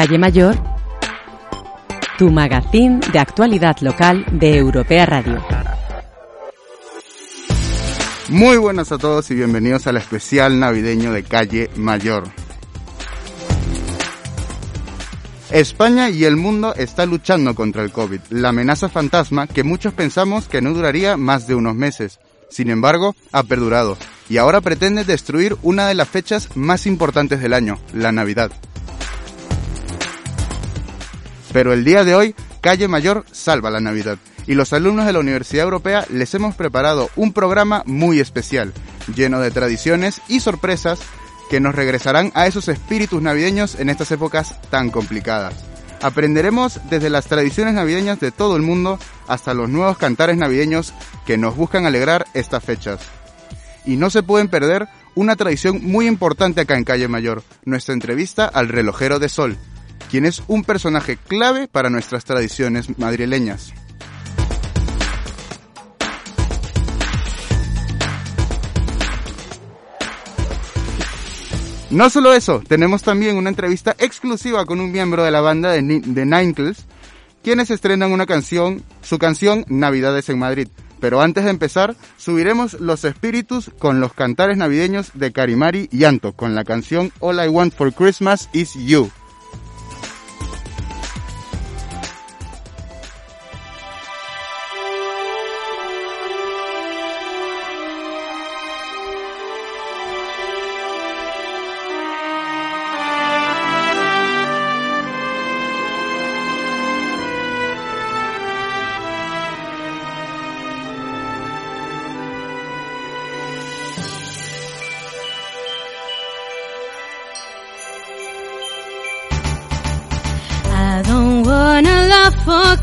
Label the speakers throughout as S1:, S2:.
S1: Calle Mayor, tu magazín de actualidad local de Europea Radio.
S2: Muy buenas a todos y bienvenidos al especial navideño de Calle Mayor. España y el mundo está luchando contra el COVID, la amenaza fantasma que muchos pensamos que no duraría más de unos meses. Sin embargo, ha perdurado y ahora pretende destruir una de las fechas más importantes del año, la Navidad. Pero el día de hoy, Calle Mayor salva la Navidad y los alumnos de la Universidad Europea les hemos preparado un programa muy especial, lleno de tradiciones y sorpresas que nos regresarán a esos espíritus navideños en estas épocas tan complicadas. Aprenderemos desde las tradiciones navideñas de todo el mundo hasta los nuevos cantares navideños que nos buscan alegrar estas fechas. Y no se pueden perder una tradición muy importante acá en Calle Mayor, nuestra entrevista al relojero de sol, quien es un personaje clave para nuestras tradiciones madrileñas. No solo eso, tenemos también una entrevista exclusiva con un miembro de la banda de, de Ninekles, quienes estrenan una canción, su canción Navidades en Madrid. Pero antes de empezar, subiremos los espíritus con los cantares navideños de Karimari y Anto, con la canción All I Want for Christmas is You.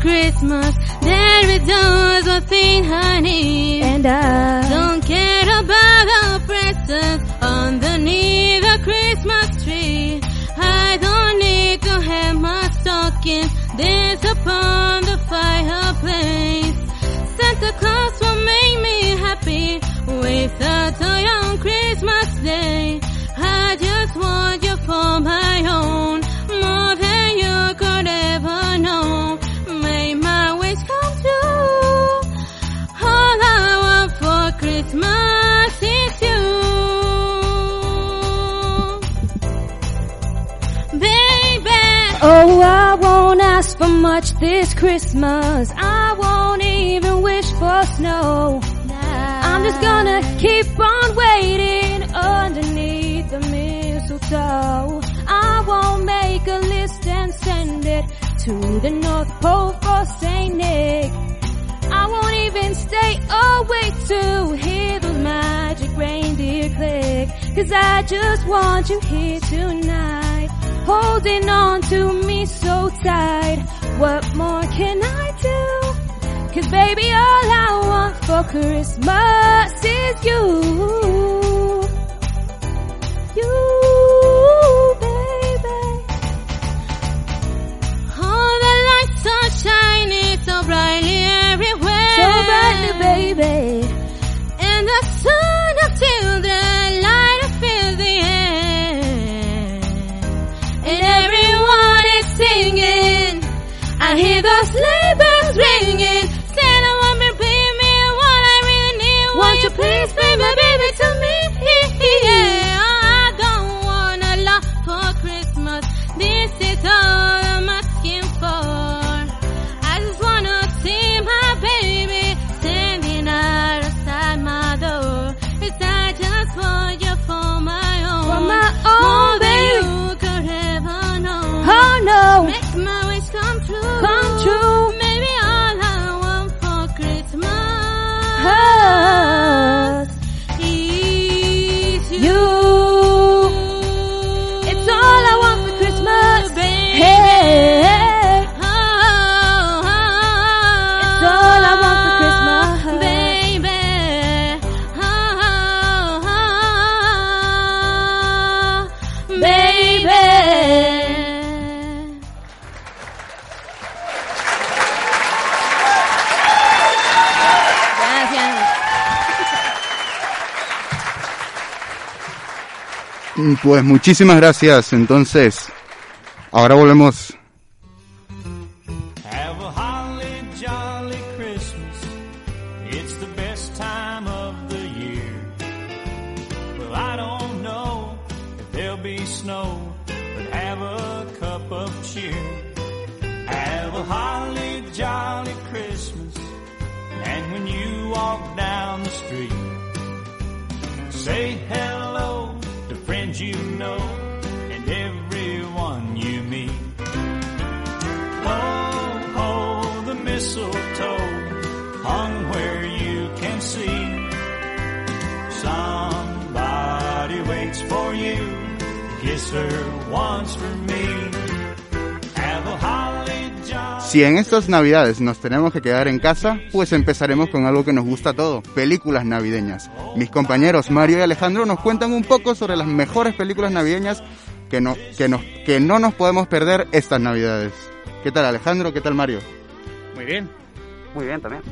S3: Christmas. There is just one thing I need.
S4: And I
S3: Don't care about the presents underneath the Christmas tree. I don't need to have my stocking this upon the fireplace. Santa Claus will make me happy with a toy on Christmas Day.
S4: Oh, I won't ask for much this Christmas. I won't even wish for snow. I'm just gonna keep on waiting underneath the mistletoe. I won't make a list and send it to the North Pole for Saint Nick. I won't even stay awake to hear those magic reindeer click. Cause I just want you here tonight. Holding on to me so tight. What more can I do? Cause baby all I want for Christmas is you.
S3: Ringing.
S2: Pues muchísimas gracias. Entonces, Ahora volvemos. Si en estas navidades nos tenemos que quedar en casa, pues empezaremos con algo que nos gusta a todos, películas navideñas. Mis compañeros Mario y Alejandro nos cuentan un poco sobre las mejores películas navideñas que no, que nos, que no nos podemos perder estas navidades. ¿Qué tal Alejandro? ¿Qué tal Mario?
S5: Muy bien.
S6: Muy bien también.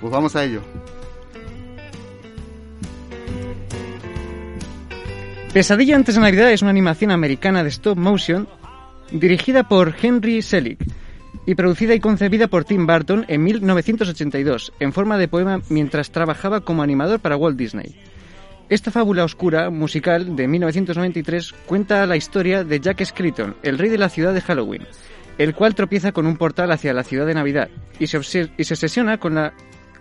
S2: Pues vamos a ello.
S5: Pesadilla antes de Navidad es una animación americana de stop motion dirigida por Henry Selick y producida y concebida por Tim Burton en 1982 en forma de poema mientras trabajaba como animador para Walt Disney. Esta fábula oscura musical de 1993 cuenta la historia de Jack Skellington, el rey de la ciudad de Halloween, el cual tropieza con un portal hacia la ciudad de Navidad y se, y se obsesiona con, la,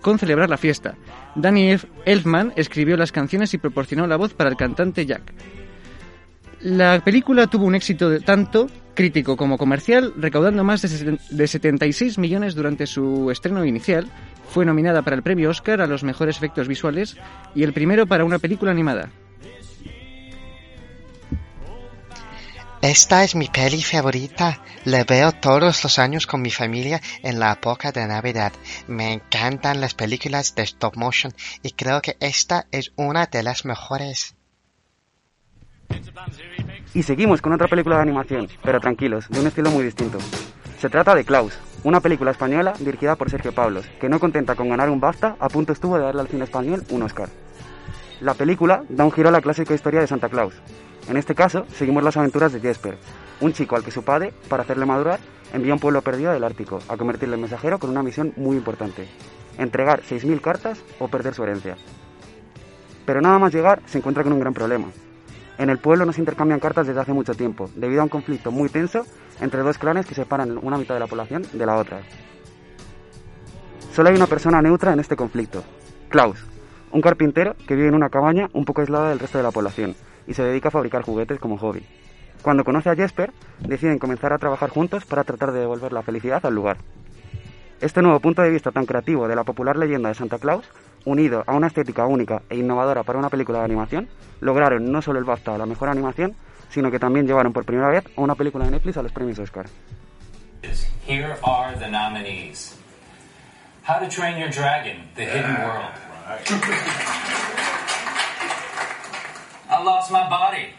S5: con celebrar la fiesta. Danny Elf- Elfman escribió las canciones y proporcionó la voz para el cantante Jack. La película tuvo un éxito de tanto crítico como comercial, recaudando más de 76 millones durante su estreno inicial. Fue nominada para el premio Oscar a los mejores efectos visuales y el primero para una película animada.
S7: Esta es mi peli favorita. La veo todos los años con mi familia en la época de Navidad. Me encantan las películas de stop motion y creo que esta es una de las mejores.
S6: Y seguimos con otra película de animación, pero tranquilos, de un estilo muy distinto. Se trata de Klaus, una película española dirigida por Sergio Pablos, que no contenta con ganar un BAFTA, a punto estuvo de darle al cine español un Oscar. La película da un giro a la clásica historia de Santa Claus. En este caso, seguimos las aventuras de Jesper, un chico al que su padre, para hacerle madurar, envía a un pueblo perdido del Ártico a convertirle en mensajero con una misión muy importante, entregar 6.000 cartas o perder su herencia. Pero nada más llegar, se encuentra con un gran problema. En el pueblo no se intercambian cartas desde hace mucho tiempo, debido a un conflicto muy tenso entre dos clanes que separan una mitad de la población de la otra. Solo hay una persona neutra en este conflicto, Klaus, un carpintero que vive en una cabaña un poco aislada del resto de la población y se dedica a fabricar juguetes como hobby. Cuando conoce a Jesper, deciden comenzar a trabajar juntos para tratar de devolver la felicidad al lugar. Este nuevo punto de vista tan creativo de la popular leyenda de Santa Claus, unido a una estética única e innovadora para una película de animación, lograron no solo el BAFTA a la mejor animación, sino que también llevaron por primera vez a una película de Netflix a los premios Oscar.
S8: Here are the nominees How to Train Your Dragon, The Hidden World. I Lost My Body.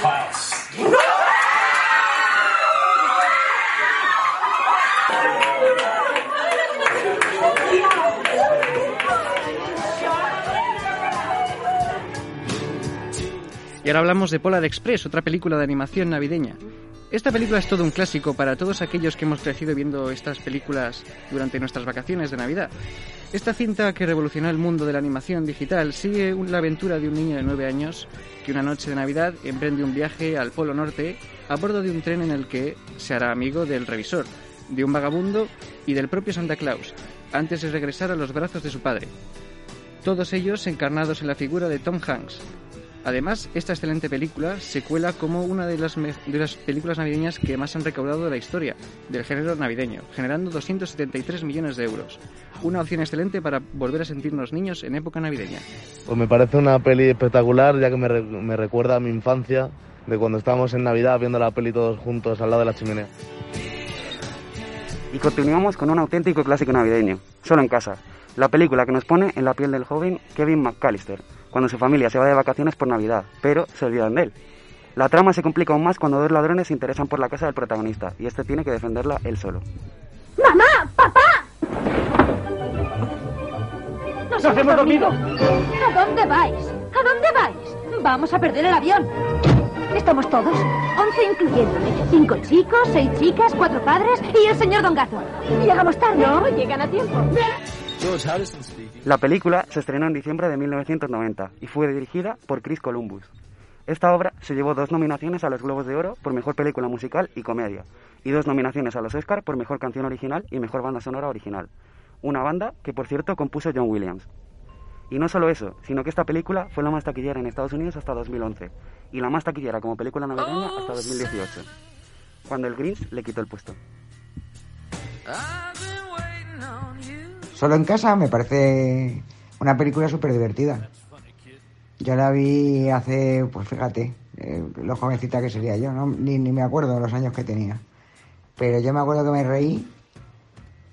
S8: Klaus.
S5: Y ahora hablamos de Polar Express, otra película de animación navideña. Esta película es todo un clásico para todos aquellos que hemos crecido viendo estas películas durante nuestras vacaciones de Navidad. Esta cinta que revolucionó el mundo de la animación digital sigue la aventura de un niño de 9 años que una noche de Navidad emprende un viaje al Polo Norte a bordo de un tren en el que se hará amigo del revisor, de un vagabundo y del propio Santa Claus, antes de regresar a los brazos de su padre. Todos ellos encarnados en la figura de Tom Hanks, Además, esta excelente película se cuela como una de las, de las películas navideñas que más han recaudado de la historia del género navideño, generando 273 millones de euros. Una opción excelente para volver a sentirnos niños en época navideña.
S9: Pues me parece una peli espectacular, ya que me, re- me recuerda a mi infancia, de cuando estábamos en Navidad viendo la peli todos juntos al lado de la chimenea.
S6: Y continuamos con un auténtico clásico navideño, Solo en casa, la película que nos pone en la piel del joven Kevin McAllister, cuando su familia se va de vacaciones por Navidad, pero se olvidan de él. La trama se complica aún más cuando dos ladrones se interesan por la casa del protagonista y este tiene que defenderla él solo.
S10: ¡Mamá! ¡Papá!
S6: ¡Nos hemos dormido!
S10: ¿A dónde vais? ¿A dónde vais?
S11: Vamos a perder el avión. Estamos todos, once incluyéndome. Cinco chicos, seis chicas, cuatro padres y el señor Don Gato. Llegamos tarde. No, llegan a tiempo.
S6: La película se estrenó en diciembre de 1990 y fue dirigida por Chris Columbus. Esta obra se llevó dos nominaciones a los Globos de Oro por Mejor Película Musical y Comedia, y dos nominaciones a los Oscar por Mejor Canción Original y Mejor Banda Sonora Original. Una banda que, por cierto, compuso John Williams. Y no solo eso, sino que esta película fue la más taquillera en Estados Unidos hasta 2011, y la más taquillera como película navideña hasta 2018, cuando el Grinch le quitó el puesto.
S12: Solo en casa me parece una película súper divertida. Yo la vi hace, pues fíjate, eh, lo jovencita que sería yo, ni, ni me acuerdo los años que tenía. Pero yo me acuerdo que me reí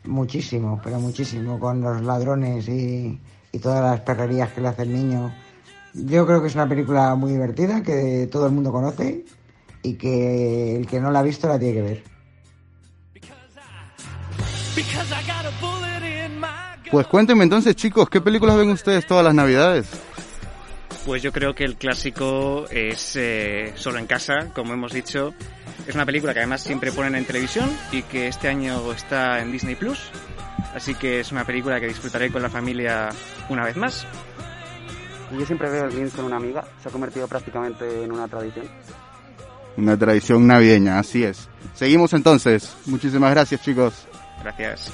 S12: muchísimo, pero muchísimo, con los ladrones y, y todas las perrerías que le hace el niño. Yo creo que es una película muy divertida, que todo el mundo conoce y que el que no la ha visto la tiene que ver.
S2: Pues cuéntenme entonces, chicos, ¿qué películas ven ustedes todas las navidades?
S5: Pues yo creo que el clásico es eh, Solo en casa, como hemos dicho. Es una película que además siempre ponen en televisión y que este año está en Disney Plus. Así que es una película que disfrutaré con la familia una vez más.
S6: Y yo siempre veo el Grinch con una amiga, se ha convertido prácticamente en una tradición.
S2: Una tradición navideña, así es. Seguimos entonces. Muchísimas gracias, chicos.
S5: Gracias.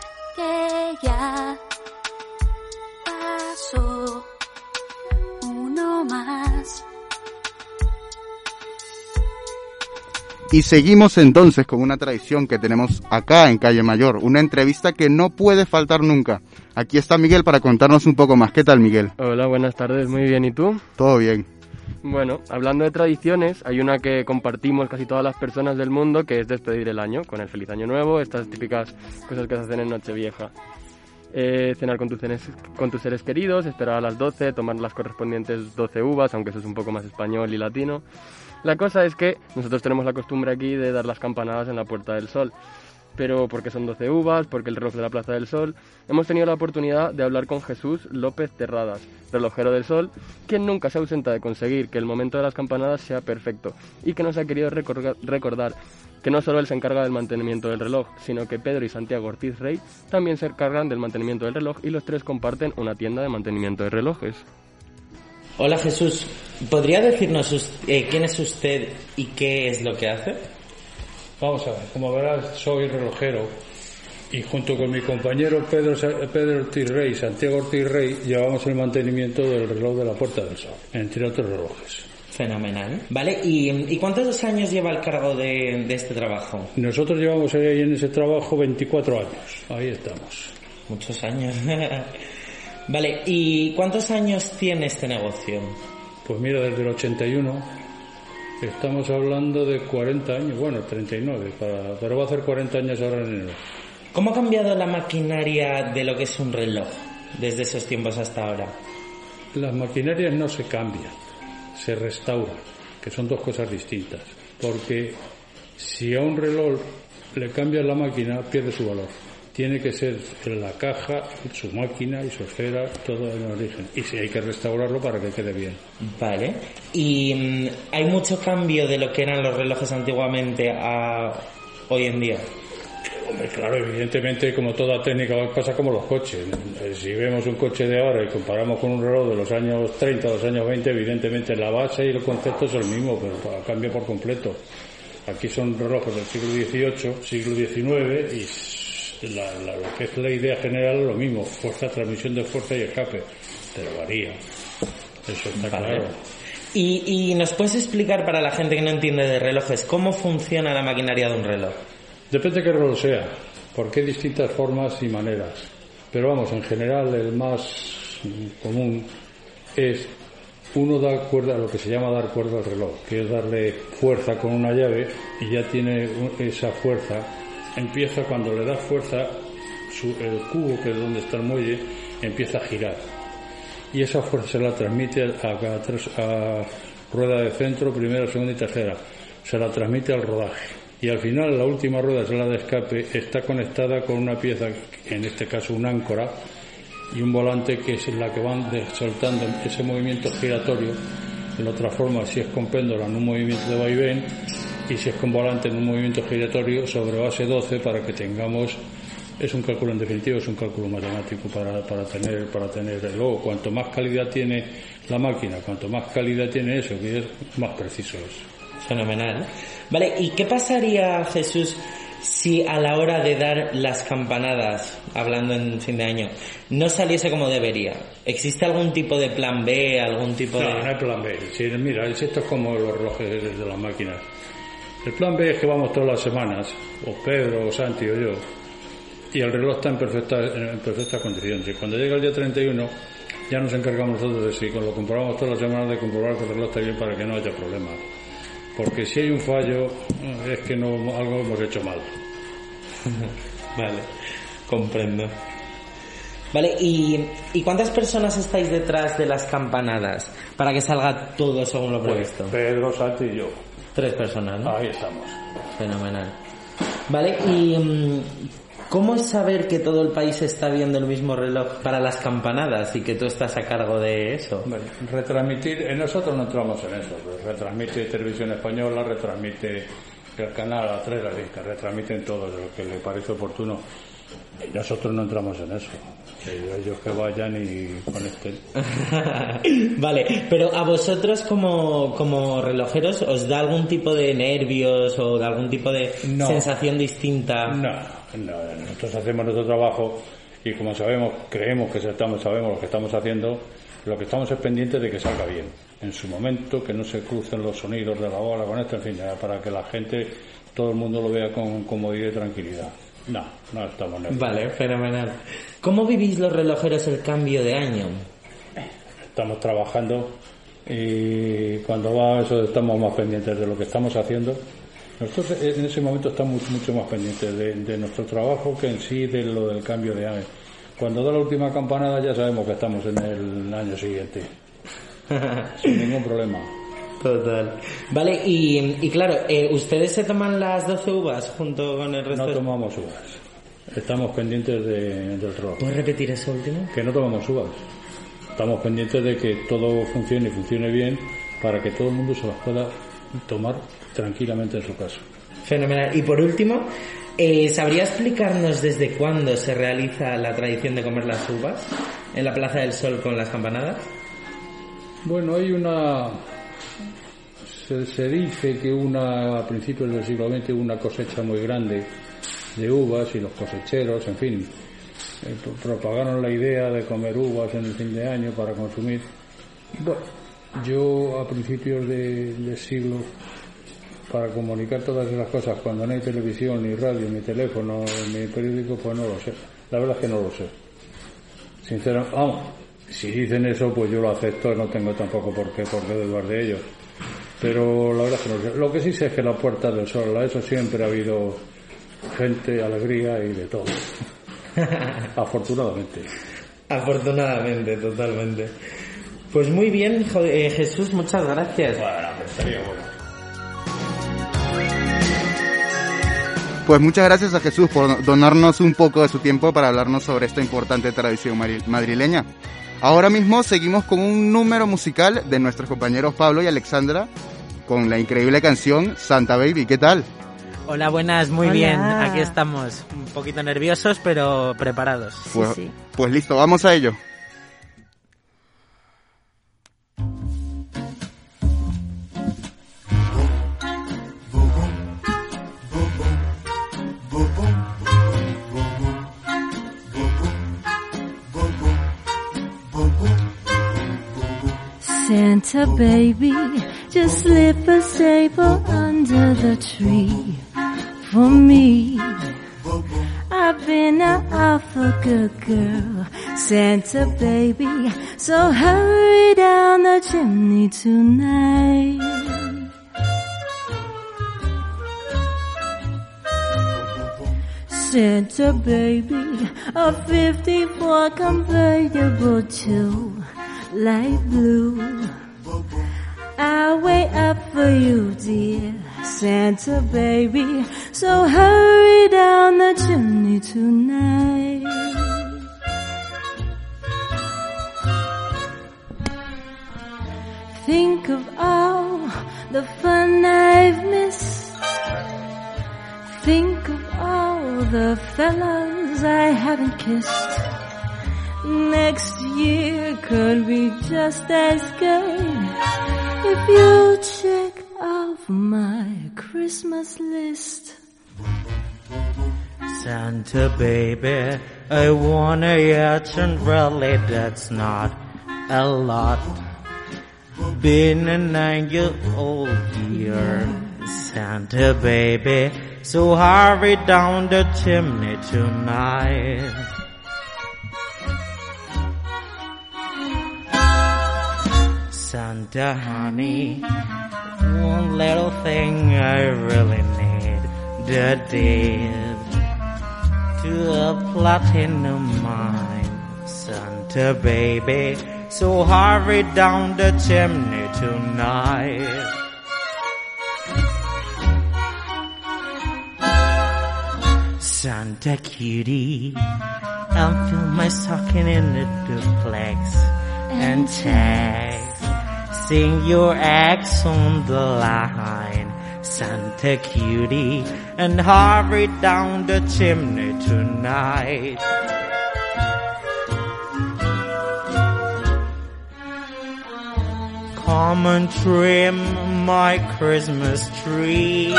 S13: que ya pasó uno más.
S2: Y seguimos entonces con una tradición que tenemos acá en Calle Mayor, una entrevista que no puede faltar nunca. Aquí está Miguel para contarnos un poco más. ¿Qué tal, Miguel?
S14: Hola, buenas tardes, muy bien, ¿y tú?
S2: Todo bien.
S14: Bueno, hablando de tradiciones, hay una que compartimos casi todas las personas del mundo, que es despedir el año, con el feliz año nuevo, estas típicas cosas que se hacen en Nochevieja. Eh, cenar con tus, seres, con tus seres queridos, esperar a las 12, tomar las correspondientes 12 uvas, aunque eso es un poco más español y latino. La cosa es que nosotros tenemos la costumbre aquí de dar las campanadas en la Puerta del Sol. Pero porque son 12 uvas, porque el reloj de la Plaza del Sol, hemos tenido la oportunidad de hablar con Jesús López Terradas, relojero del Sol, quien nunca se ausenta de conseguir que el momento de las campanadas sea perfecto y que nos ha querido recor- recordar que no solo él se encarga del mantenimiento del reloj, sino que Pedro y Santiago Ortiz Rey también se encargan del mantenimiento del reloj y los tres comparten una tienda de mantenimiento de relojes.
S15: Hola Jesús, ¿podría decirnos eh, quién es usted y qué es lo que hace?
S16: Vamos a ver, como verás, soy relojero y junto con mi compañero Pedro, Pedro Ortiz Rey, Santiago Ortiz Rey, llevamos el mantenimiento del reloj de la Puerta del Sol, entre otros relojes.
S15: Fenomenal. Vale, ¿y, y cuántos años lleva al cargo de, de este trabajo?
S16: Nosotros llevamos ahí en ese trabajo 24 años, ahí estamos.
S15: Muchos años. vale, ¿y cuántos años tiene este negocio?
S16: Pues mira, desde el 81 estamos hablando de 40 años, bueno, 39, para, pero va a hacer 40 años ahora en enero.
S15: ¿Cómo ha cambiado la maquinaria de lo que es un reloj desde esos tiempos hasta ahora?
S16: Las maquinarias no se cambian, se restauran, que son dos cosas distintas. Porque si a un reloj le cambias la máquina, pierde su valor. Tiene que ser la caja, su máquina y su esfera, todo en origen. Y si hay que restaurarlo para que quede bien.
S15: Vale. ¿Y mm, hay mucho cambio de lo que eran los relojes antiguamente a hoy en día?
S16: Hombre, claro, evidentemente, como toda técnica pasa como los coches. Eh, Si vemos un coche de ahora y comparamos con un reloj de los años 30 o los años 20, evidentemente la base y el concepto es el mismo, pero cambia por completo. Aquí son relojes del siglo XVIII, siglo XIX y la- la- lo que es la idea general es lo mismo, fuerza, transmisión de fuerza y escape, pero varía. Eso está
S15: Vale.
S16: claro.
S15: Y, y nos puedes explicar para la gente que no entiende de relojes cómo funciona la maquinaria de un reloj.
S16: Depende de qué reloj sea, porque hay distintas formas y maneras. Pero vamos, en general el más común es uno da cuerda, lo que se llama dar cuerda al reloj, que es darle fuerza con una llave y ya tiene esa fuerza. Empieza cuando le das fuerza, su- el cubo, que es donde está el muelle, empieza a girar. Y esa fuerza se la transmite a, cada tres, a rueda de centro, primera, segunda y tercera. Se la transmite al rodaje. Y al final, la última rueda, es la de escape, está conectada con una pieza, en este caso un áncora, y un volante que es la que van soltando ese movimiento giratorio. De otra forma, si es con péndola en un movimiento de vaivén y si es con volante en un movimiento giratorio sobre base 12 para que tengamos es un cálculo en definitiva es un cálculo matemático para, para tener para tener luego cuanto más calidad tiene la máquina cuanto más calidad tiene eso que es más preciso es
S15: Fenomenal. Vale, ¿y qué pasaría, Jesús, si a la hora de dar las campanadas, hablando en fin de año, no saliese como debería? ¿Existe algún tipo de plan B, algún tipo
S16: No,
S15: de...?
S16: no hay plan B. Si, mira, es- esto es como los relojes de las máquinas. El plan B es que vamos todas las semanas, o Pedro, o Santi, o yo, y el reloj está en perfecta, en perfectas condiciones. Y cuando llega el día 31, ya nos encargamos nosotros de si con lo comprobamos todas las semanas de comprobar que el reloj está bien para que no haya problemas. Porque si hay un fallo, es que no, algo hemos hecho mal.
S15: Vale, comprendo. Vale, ¿y, ¿y cuántas personas estáis detrás de las campanadas para que salga todo según lo
S16: Pues,
S15: previsto?
S16: Pedro, Santi y yo.
S15: Tres personas, ¿no?
S16: Ahí estamos.
S15: Fenomenal. Vale, ¿y mm, cómo es saber que todo el país está viendo el mismo reloj para las campanadas y que tú estás a cargo de eso?
S16: Bueno, retransmitir, eh, nosotros no entramos en eso, pues, retransmite Televisión Española, retransmite el canal A3, así que retransmiten todo lo que le parece oportuno. Y nosotros no entramos en eso. Ellos que vayan y conecten.
S15: vale, pero a vosotros como, como relojeros, ¿os da algún tipo de nervios o de algún tipo de
S16: No.
S15: sensación distinta?
S16: No, no, nosotros hacemos nuestro trabajo y como sabemos, creemos que estamos, sabemos lo que estamos haciendo, lo que estamos es pendientes de que salga bien. En su momento, que no se crucen los sonidos de la bola con esto, en fin, para que la gente, todo el mundo lo vea con comodidad y tranquilidad. No, no estamos nerviosos.
S15: Vale, fenomenal. ¿Cómo vivís los relojeros el cambio de año?
S16: Estamos trabajando y cuando va eso estamos más pendientes de lo que estamos haciendo. Nosotros en ese momento estamos mucho más pendientes de, de nuestro trabajo que en sí de lo del cambio de año. Cuando da la última campanada ya sabemos que estamos en el año siguiente. Sin ningún problema.
S15: Total. Vale, y, y claro, eh, ¿ustedes se toman las 12 uvas junto con el resto?
S16: No tomamos uvas. Estamos pendientes de- del reloj.
S15: ¿Puedes repetir eso último?
S16: Que no tomamos uvas. Estamos pendientes de que todo funcione y funcione bien para que todo el mundo se las pueda tomar tranquilamente en su casa.
S15: Fenomenal. Y por último, eh, ¿sabría explicarnos desde cuándo se realiza la tradición de comer las uvas en la Plaza del Sol con las campanadas?
S16: Bueno, hay una... Se, dice que una, a principios del siglo XX hubo una cosecha muy grande de uvas y los cosecheros, en fin, eh, pro- propagaron la idea de comer uvas en el fin de año para consumir. Bueno, yo a principios de, del siglo, para comunicar todas esas cosas, cuando no hay televisión, ni radio, ni teléfono, ni periódico, pues no lo sé. La verdad es que no lo sé. Sinceramente, vamos, si dicen eso, pues yo lo acepto, no tengo tampoco por qué, por qué dudar de ellos. Pero la verdad es que no. Lo que sí sé es que la Puerta del Sol, a eso siempre ha habido gente, alegría y de todo. Afortunadamente.
S15: Afortunadamente, totalmente. Pues muy bien, eh, Jesús, muchas gracias.
S2: Pues muchas gracias a Jesús por donarnos un poco de su tiempo para hablarnos sobre esta importante tradición madrileña. Ahora mismo seguimos con un número musical de nuestros compañeros Pablo y Alexandra con la increíble canción Santa Baby. ¿Qué tal?
S17: Hola, buenas, muy
S2: Hola.
S17: bien. Aquí estamos, un poquito nerviosos, pero preparados.
S2: Pues, pues listo, vamos a ello.
S10: Santa baby, just slip a sable under the tree for me. I've been an awful good girl, Santa baby, so hurry down the chimney tonight. Santa baby, a 54 convertible to light blue. I'll wait up for you, dear Santa baby. So hurry down the chimney tonight. Think of all the fun I've missed. Think of all the fellas I haven't kissed. Next year could be just as good if you check off my Christmas list.
S17: Santa baby, I want a yacht and really that's not a lot. Been a nine year old year, Santa baby, so hurry down the chimney tonight. Santa honey, one little thing I really need, the deed to a platinum mine. Santa baby, so hurry down the chimney tonight. Santa cutie, I'll fill my stocking in the duplex and tags. Sing your ex on the line, Santa cutie, and hurry down the chimney tonight. Come and trim my Christmas tree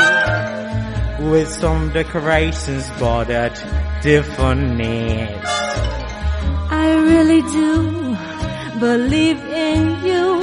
S17: with some decorations bought at Tiffany's.
S10: I really do believe in you.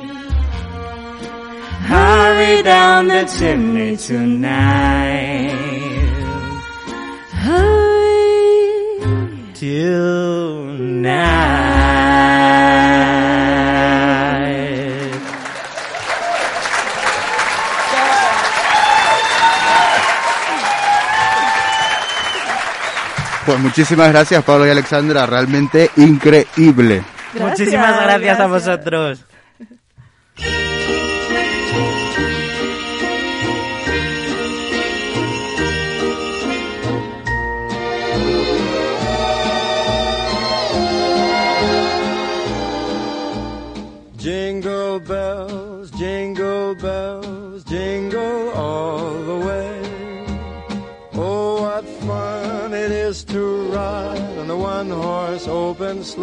S17: Down the chimney tonight.
S10: Hurry
S17: tonight.
S2: Pues muchísimas gracias Pablo y Alexandra, realmente increíble.
S17: Muchísimas gracias a vosotros.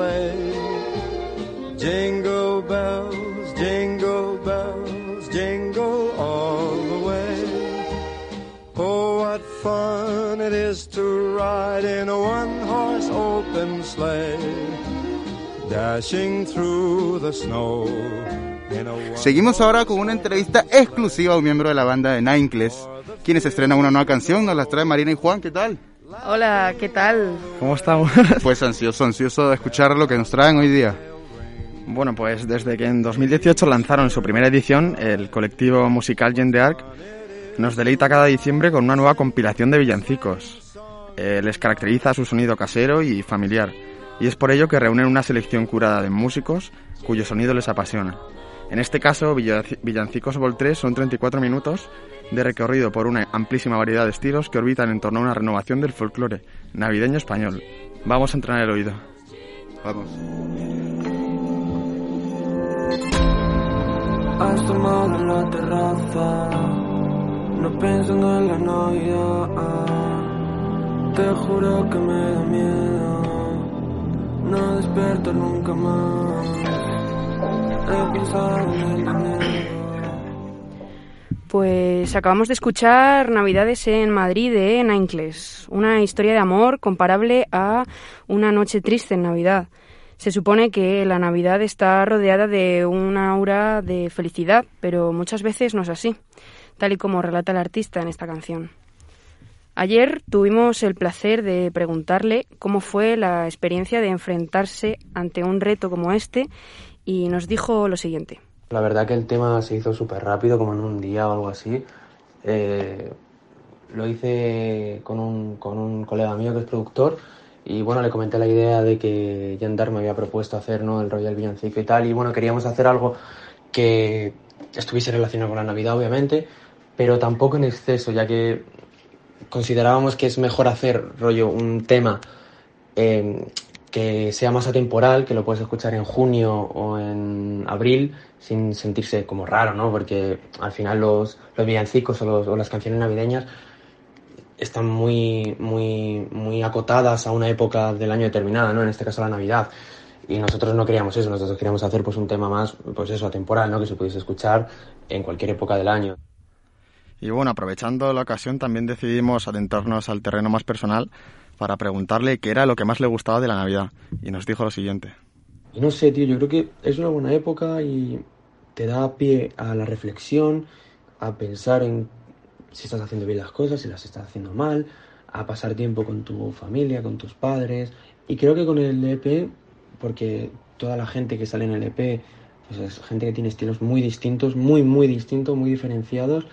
S18: Sleigh. Jingle bells, jingle bells, jingle all the way. Oh, what fun it is to ride in a one horse open sleigh. Dashing through the snow
S2: Seguimos ahora con una entrevista exclusiva a un miembro de la banda de Ninecles, quienes estrenan una nueva canción, nos las trae Marina y Juan, ¿qué tal?
S19: Hola, ¿qué tal?
S5: ¿Cómo estamos?
S2: Pues ansioso, ansioso de escuchar lo que nos traen hoy día.
S5: Bueno, pues desde que en 2018 lanzaron su primera edición, el colectivo musical Gen de Arc nos deleita cada diciembre con una nueva compilación de villancicos. Eh, les caracteriza su sonido casero y familiar, y es por ello que reúnen una selección curada de músicos cuyo sonido les apasiona. En este caso, Villancicos Vol 3 son 34 minutos de recorrido por una amplísima variedad de estilos que orbitan en torno a una renovación del folclore navideño español. Vamos a entrenar el oído.
S2: Vamos.
S20: Asomado en la terraza, no pensando en la Navidad. Te juro que me da miedo no despierto nunca más. He pensado en el dinero.
S21: Pues acabamos de escuchar Navidades en Madrid de Naincles, una historia de amor comparable a Una noche triste en Navidad. Se supone que la Navidad está rodeada de una aura de felicidad, pero muchas veces no es así, tal y como relata el artista en esta canción. Ayer tuvimos el placer de preguntarle cómo fue la experiencia de enfrentarse ante un reto como este y nos dijo lo siguiente.
S22: La verdad que el tema se hizo súper rápido, como en un día o algo así. Eh, lo hice con un, con un colega mío que es productor y bueno, le comenté la idea de que Yandar me había propuesto hacer ¿no? el Royal Villancico y tal y bueno, queríamos hacer algo que estuviese relacionado con la Navidad obviamente, pero tampoco en exceso, ya que considerábamos que es mejor hacer rollo un tema que sea más atemporal, que lo puedes escuchar en junio o en abril sin sentirse como raro, ¿no? Porque al final los, los villancicos o, los- o las canciones navideñas están muy, muy, muy acotadas a una época del año determinada, ¿no? En este caso la Navidad. Y nosotros no queríamos eso, nosotros queríamos hacer pues un tema más, pues eso, atemporal, ¿no? Que se pudiese escuchar en cualquier época del año.
S2: Y bueno, aprovechando la ocasión, también decidimos adentrarnos al terreno más personal para preguntarle qué era lo que más le gustaba de la Navidad. Y nos dijo lo siguiente.
S22: No sé, tío, yo creo que es una buena época y te da pie a la reflexión, a pensar en si estás haciendo bien las cosas, si las estás haciendo mal, a pasar tiempo con tu familia, con tus padres. Y creo que con el EP, porque toda la gente que sale en el EP pues es gente que tiene estilos muy distintos, muy, muy distintos, muy diferenciados,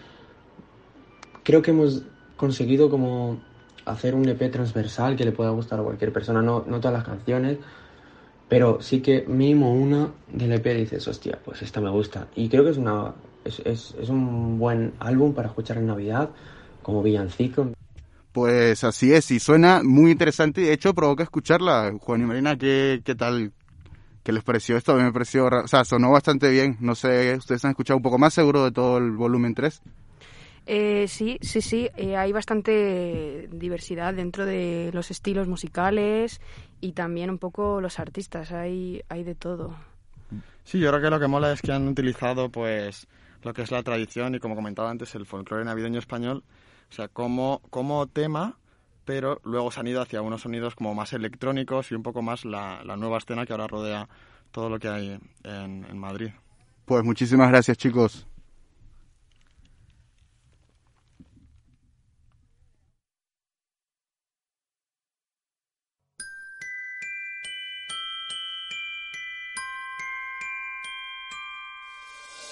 S22: creo que hemos conseguido como hacer un EP transversal que le pueda gustar a cualquier persona, no, no todas las canciones, pero sí que mínimo una del EP dices, hostia, pues esta me gusta. Y creo que es, una, es, es, es un buen álbum para escuchar en Navidad, como villancico.
S2: Pues así es, y suena muy interesante y de hecho provoca escucharla. Juan y Marina, ¿qué, qué tal? ¿Qué les pareció esto? A mí me pareció, o sea, sonó bastante bien. No sé, ¿ustedes han escuchado un poco más seguro de todo el volumen 3?
S21: Eh, sí, sí, sí, eh, hay bastante diversidad dentro de los estilos musicales y también un poco los artistas, hay, hay de todo.
S23: Sí, yo creo que lo que mola es que han utilizado pues lo que es la tradición y como comentaba antes el folclore navideño español, o sea, como, como tema, pero luego se han ido hacia unos sonidos como más electrónicos y un poco más la, la nueva escena que ahora rodea todo lo que hay en, en Madrid.
S2: Pues muchísimas gracias, chicos.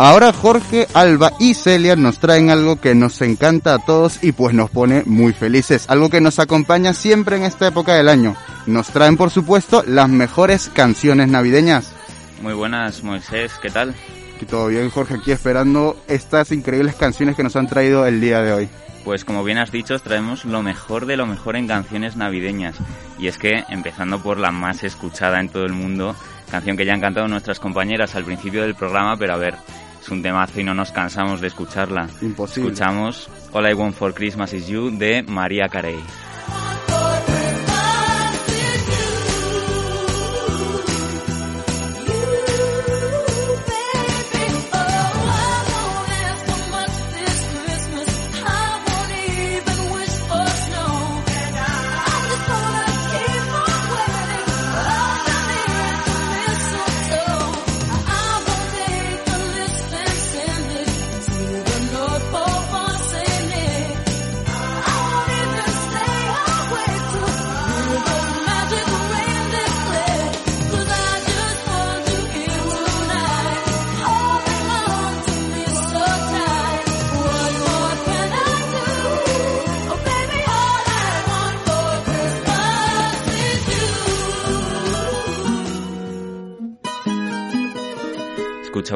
S2: Ahora Jorge, Alba y Celia nos traen algo que nos encanta a todos y pues nos pone muy felices, algo que nos acompaña siempre en esta época del año. Nos traen por supuesto las mejores canciones navideñas.
S24: Muy buenas, Moisés, ¿qué tal?
S2: Y todo bien Jorge, aquí esperando estas increíbles canciones que nos han traído el día de hoy.
S24: Pues como bien has dicho, os traemos lo mejor de lo mejor en canciones navideñas. Y es que, empezando por la más escuchada en todo el mundo, canción que ya han cantado nuestras compañeras al principio del programa, pero a ver, es un temazo y no nos cansamos de escucharla.
S2: Imposible.
S24: Escuchamos All I Want for Christmas Is You de María Carey.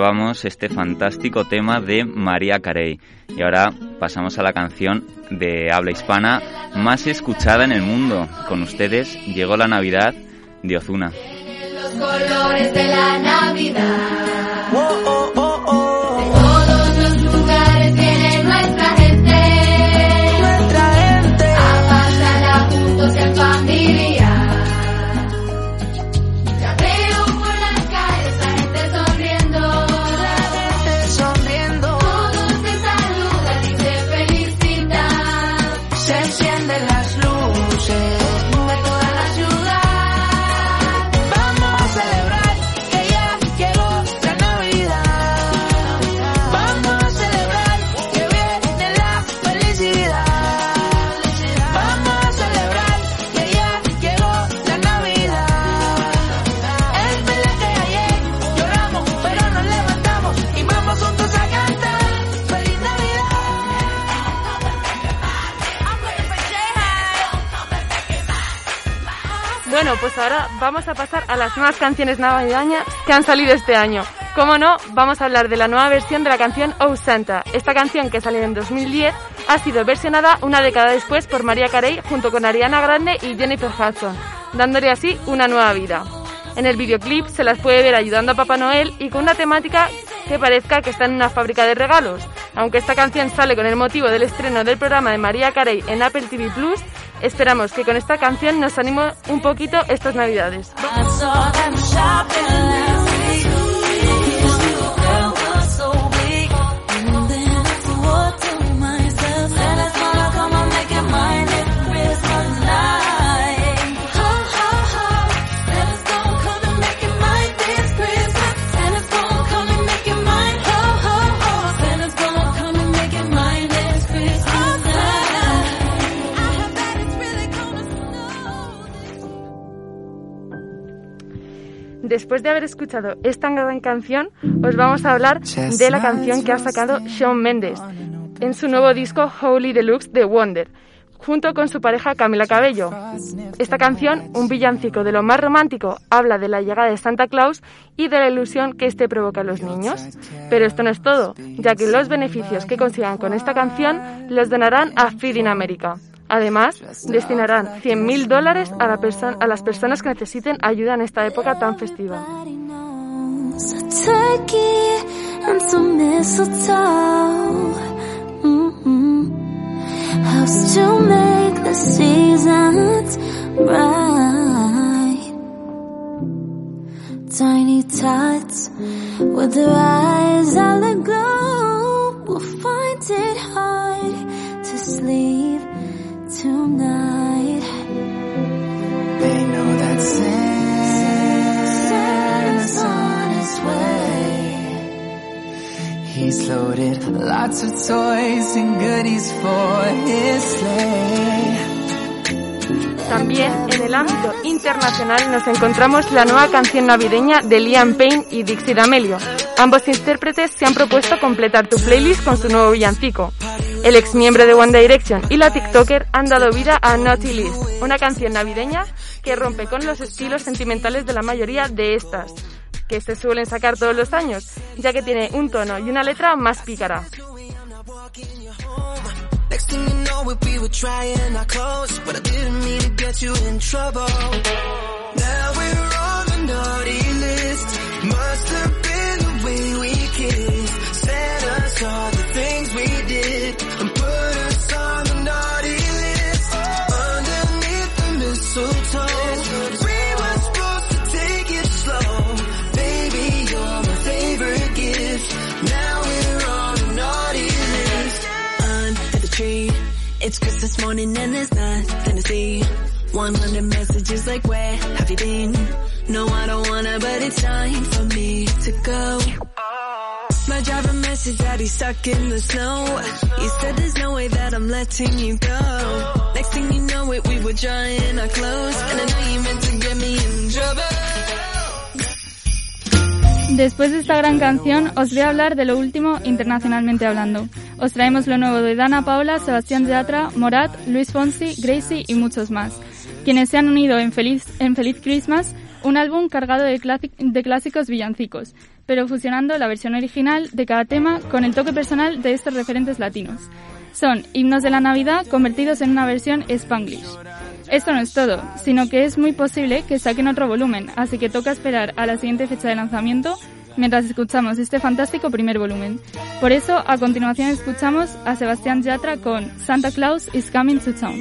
S24: Escuchábamos este fantástico tema de María Carey. Y ahora pasamos a la canción de habla hispana más escuchada en el mundo. Con ustedes llegó la Navidad de Ozuna.
S3: Los colores de la Navidad. De
S19: ahora vamos a pasar a las nuevas canciones navideñas que han salido este año. Como no, vamos a hablar de la nueva versión de la canción Oh Santa. Esta canción que salió en 2010 ha sido versionada una década después por María Carey junto con Ariana Grande y Jennifer Hudson, dándole así una nueva vida. En el videoclip se las puede ver ayudando a Papá Noel y con una temática que parezca que está en una fábrica de regalos. Aunque esta canción sale con el motivo del estreno del programa de María Carey en Apple TV Plus, esperamos que con esta canción nos anime un poquito estas navidades. Después de haber escuchado esta gran canción, os vamos a hablar de la canción que ha sacado Shawn Mendes en su nuevo disco Holy Deluxe de Wonder, junto con su pareja Camila Cabello. Esta canción, un villancico de lo más romántico, habla de la llegada de Santa Claus y de la ilusión que este provoca a los niños. Pero esto no es todo, ya que los beneficios que consigan con esta canción los donarán a Feeding America. Además, destinarán 100.000 dólares a, la a las personas que necesiten ayuda en esta época tan festiva.
S3: Tiny tots with their eyes all aglow will find it hard to sleep tonight.
S25: They know that Santa's on his way. He's loaded lots of toys and goodies for his sleigh.
S19: También en el ámbito internacional nos encontramos la nueva canción navideña de Liam Payne y Dixie D'Amelio. Ambos intérpretes se han propuesto completar tu playlist con su nuevo villancico. El ex miembro de One Direction y la TikToker han dado vida a Naughty List, una canción navideña que rompe con los estilos sentimentales de la mayoría de estas, que se suelen sacar todos los años, ya que tiene un tono y una letra más pícara.
S25: Next thing you know trying get you in trouble.
S26: Christmas morning and there's nothing to see. 100 messages like where have you been? No, I don't wanna, but it's time for me to go. My driver message that he's stuck in the snow. He said there's no way that I'm letting you go. Next thing you know it, we were drying our clothes. And I know you meant to get me in trouble.
S27: Después de esta gran canción, os voy a hablar de lo último internacionalmente hablando. Os traemos lo nuevo de Dana Paula, Sebastián Yatra, Morat, Luis Fonsi, Gracie y muchos más, quienes se han unido en Feliz, en Feliz Christmas un álbum cargado de, de clásicos villancicos, pero fusionando la versión original de cada tema con el toque personal de estos referentes latinos. Son himnos de la Navidad convertidos en una versión Spanglish. Esto no es todo, sino que es muy posible que saquen otro volumen, así que toca esperar a la siguiente fecha de lanzamiento mientras escuchamos este fantástico primer volumen. Por eso, a continuación escuchamos a Sebastián Yatra con Santa Claus is Coming to Town.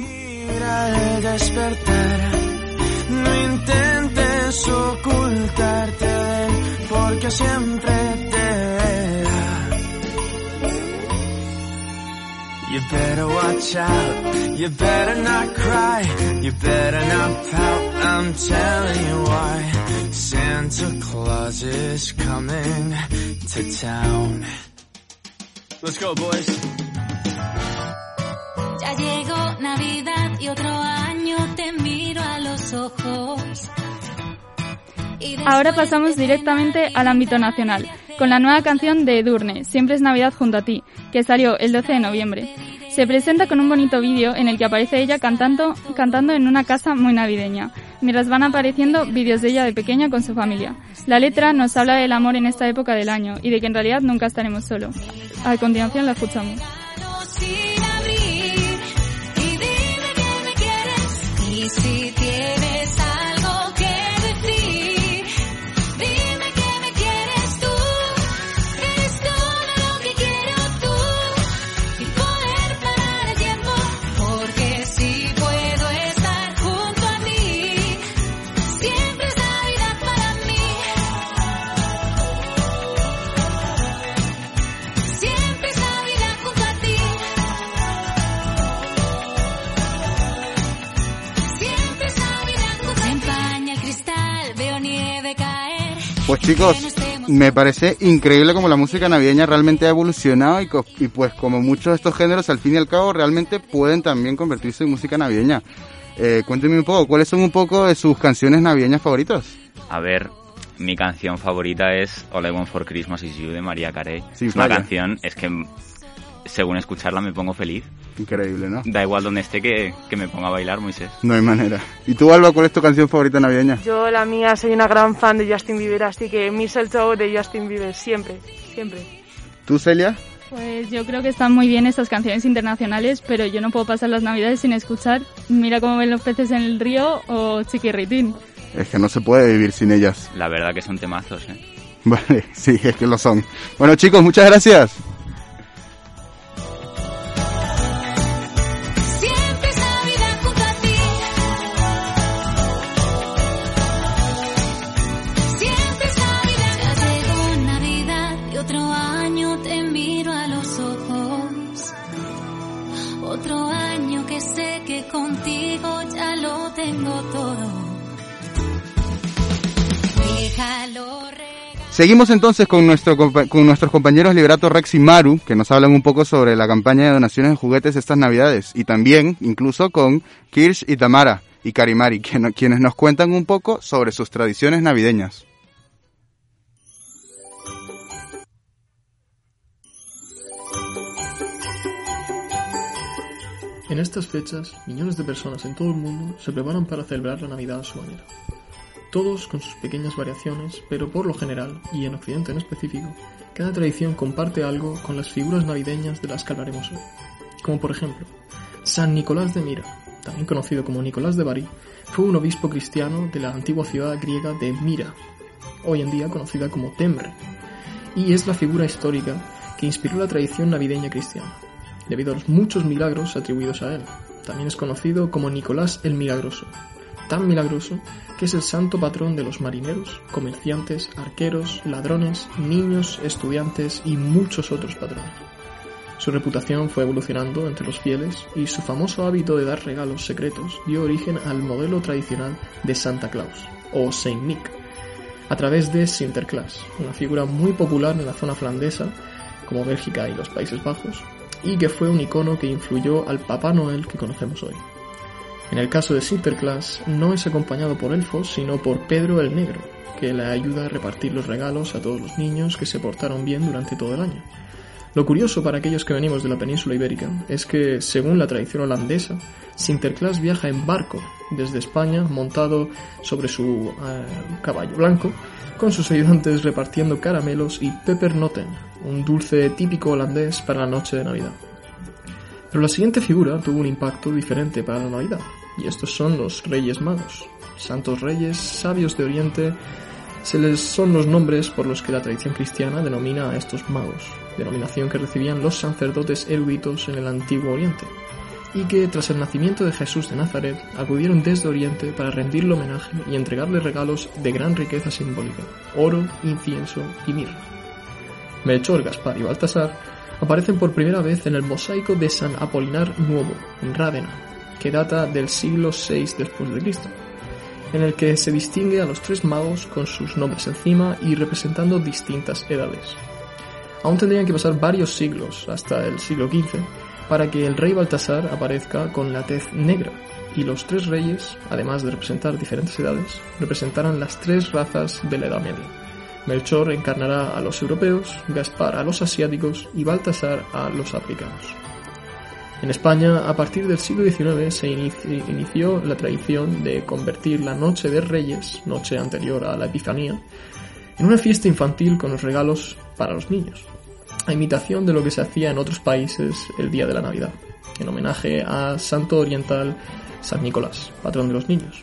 S20: You better watch out, you better not cry, you better not I'm telling you why. Santa Claus is coming to town. Let's go, boys.
S28: Ya llegó Navidad y otro año te miro a los ojos.
S27: Ahora pasamos directamente al ámbito nacional, con la nueva canción de Edurne, Siempre es Navidad junto a ti, que salió el 12 de noviembre. Se presenta con un bonito vídeo en el que aparece ella cantando, cantando en una casa muy navideña, mientras van apareciendo vídeos de ella de pequeña con su familia. La letra nos habla del amor en esta época del año y de que en realidad nunca estaremos solos. A continuación la escuchamos.
S2: Pues chicos, me parece increíble como la música navideña realmente ha evolucionado y, co- y pues como muchos de estos géneros al fin y al cabo realmente pueden también convertirse en música navideña. Eh, cuéntenme un poco, ¿cuáles son un poco de sus canciones navideñas favoritas?
S24: A ver, mi canción favorita es All I Want for Christmas Is You de María Carey. Es una canción, es que según escucharla me pongo feliz.
S2: Increíble, ¿no?
S24: Da igual donde esté que, que me ponga a bailar, Moisés.
S2: No hay manera. ¿Y tú, Alba, cuál es tu canción favorita navideña?
S29: Yo, la mía, soy una gran fan de Justin Bieber, así que Mistletoe de Justin Bieber, siempre, siempre.
S2: ¿Tú, Celia?
S27: Pues yo creo que están muy bien estas canciones internacionales, pero yo no puedo pasar las navidades sin escuchar Mira cómo ven los peces en el río o Chiquirritín.
S2: Es que no se puede vivir sin ellas.
S24: La verdad que son temazos, ¿eh?
S2: Vale, sí, es que lo son. Bueno, chicos, muchas gracias. Seguimos entonces con, nuestros compañeros Liberato Rex y Maru, que nos hablan un poco sobre la campaña de donaciones de juguetes estas navidades. Y también, incluso con Kirsch y Tamara y Karimari, quienes nos cuentan un poco sobre sus tradiciones navideñas.
S30: En estas fechas, millones de personas en todo el mundo se preparan para celebrar la Navidad a su manera. Todos con sus pequeñas variaciones, pero por lo general, y en Occidente en específico, cada tradición comparte algo con las figuras navideñas de las que hablaremos hoy. Como por ejemplo, San Nicolás de Mira, también conocido como Nicolás de Bari, fue un obispo cristiano de la antigua ciudad griega de Mira, hoy en día conocida como Temre, y es la figura histórica que inspiró la tradición navideña cristiana, debido a los muchos milagros atribuidos a él. También es conocido como Nicolás el Milagroso, tan milagroso que es el santo patrón de los marineros, comerciantes, arqueros, ladrones, niños, estudiantes y muchos otros patrones. Su reputación fue evolucionando entre los fieles y su famoso hábito de dar regalos secretos dio origen al modelo tradicional de Santa Claus, o Saint Nick, a través de Sinterklaas, una figura muy popular en la zona flandesa, como Bélgica y los Países Bajos, y que fue un icono que influyó al Papá Noel que conocemos hoy. En el caso de Sinterklaas, no es acompañado por elfos, sino por Pedro el Negro, que le ayuda a repartir los regalos a todos los niños que se portaron bien durante todo el año. Lo curioso para aquellos que venimos de la península ibérica es que, según la tradición holandesa, Sinterklaas viaja en barco desde España montado sobre su eh, caballo blanco, con sus ayudantes repartiendo caramelos y peppernoten, un dulce típico holandés para la noche de Navidad. Pero la siguiente figura tuvo un impacto diferente para la Navidad, y estos son los Reyes Magos, santos reyes, sabios de Oriente, se les son los nombres por los que la tradición cristiana denomina a estos magos, denominación que recibían los sacerdotes eruditos en el antiguo Oriente, y que tras el nacimiento de Jesús de Nazaret acudieron desde Oriente para rendirle homenaje y entregarle regalos de gran riqueza simbólica, oro, incienso y mirra. Melchor, Gaspar y Baltasar aparecen por primera vez en el mosaico de San Apolinar Nuevo, en Rávena, que data del siglo VI Cristo en el que se distingue a los tres magos con sus nombres encima y representando distintas edades. Aún tendrían que pasar varios siglos, hasta el siglo XV, para que el rey Baltasar aparezca con la tez negra, y los tres reyes, además de representar diferentes edades, representarán las tres razas de la Edad Media. Melchor encarnará a los europeos, Gaspar a los asiáticos y Baltasar a los africanos. En España, a partir del siglo XIX, se inici- inició la tradición de convertir la Noche de Reyes, noche anterior a la Epifanía, en una fiesta infantil con los regalos para los niños, a imitación de lo que se hacía en otros países el día de la Navidad, en homenaje a Santo Oriental San Nicolás, patrón de los niños.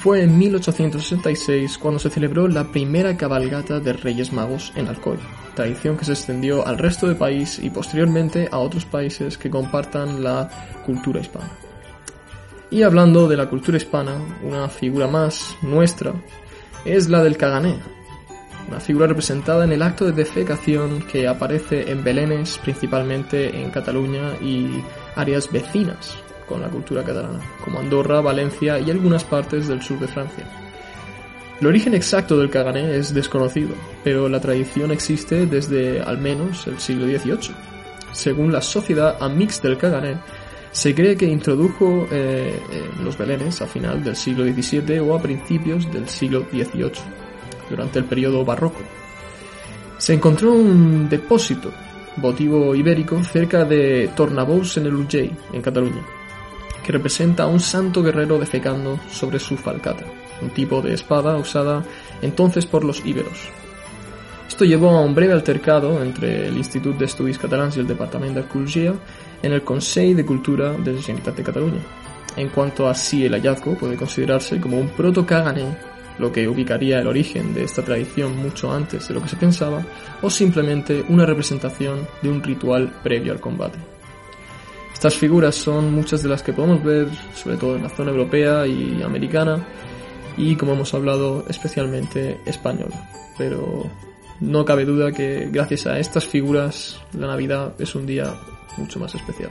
S30: Fue en 1866 cuando se celebró la primera cabalgata de Reyes Magos en Alcoy, tradición que se extendió al resto del país y posteriormente a otros países que compartan la cultura hispana. Y hablando de la cultura hispana, una figura más nuestra es la del cagané, una figura representada en el acto de defecación que aparece en Belenes, principalmente en Cataluña y áreas vecinas con la cultura catalana, como Andorra, Valencia y algunas partes del sur de Francia. El origen exacto del cagané es desconocido, pero la tradición existe desde al menos el siglo XVIII. Según la Sociedad Amix del Cagané, se cree que introdujo eh, los belenes a final del siglo XVII o a principios del siglo XVIII, durante el periodo barroco. Se encontró un depósito votivo ibérico cerca de Tornabous en el Urgell, en Cataluña, que representa a un santo guerrero defecando sobre su falcata, un tipo de espada usada entonces por los íberos. Esto llevó a un breve altercado entre el Institut d'Estudis Catalans y el Departament d'Arqueologia en el Consell de Cultura de la Generalitat de Cataluña, en cuanto a si el hallazgo puede considerarse como un proto-cagané, lo que ubicaría el origen de esta tradición mucho antes de lo que se pensaba, o simplemente una representación de un ritual previo al combate. Estas figuras son muchas de las que podemos ver, sobre todo en la zona europea y americana, y como hemos hablado, especialmente española. Pero no cabe duda que gracias a estas figuras la Navidad es un día mucho más especial.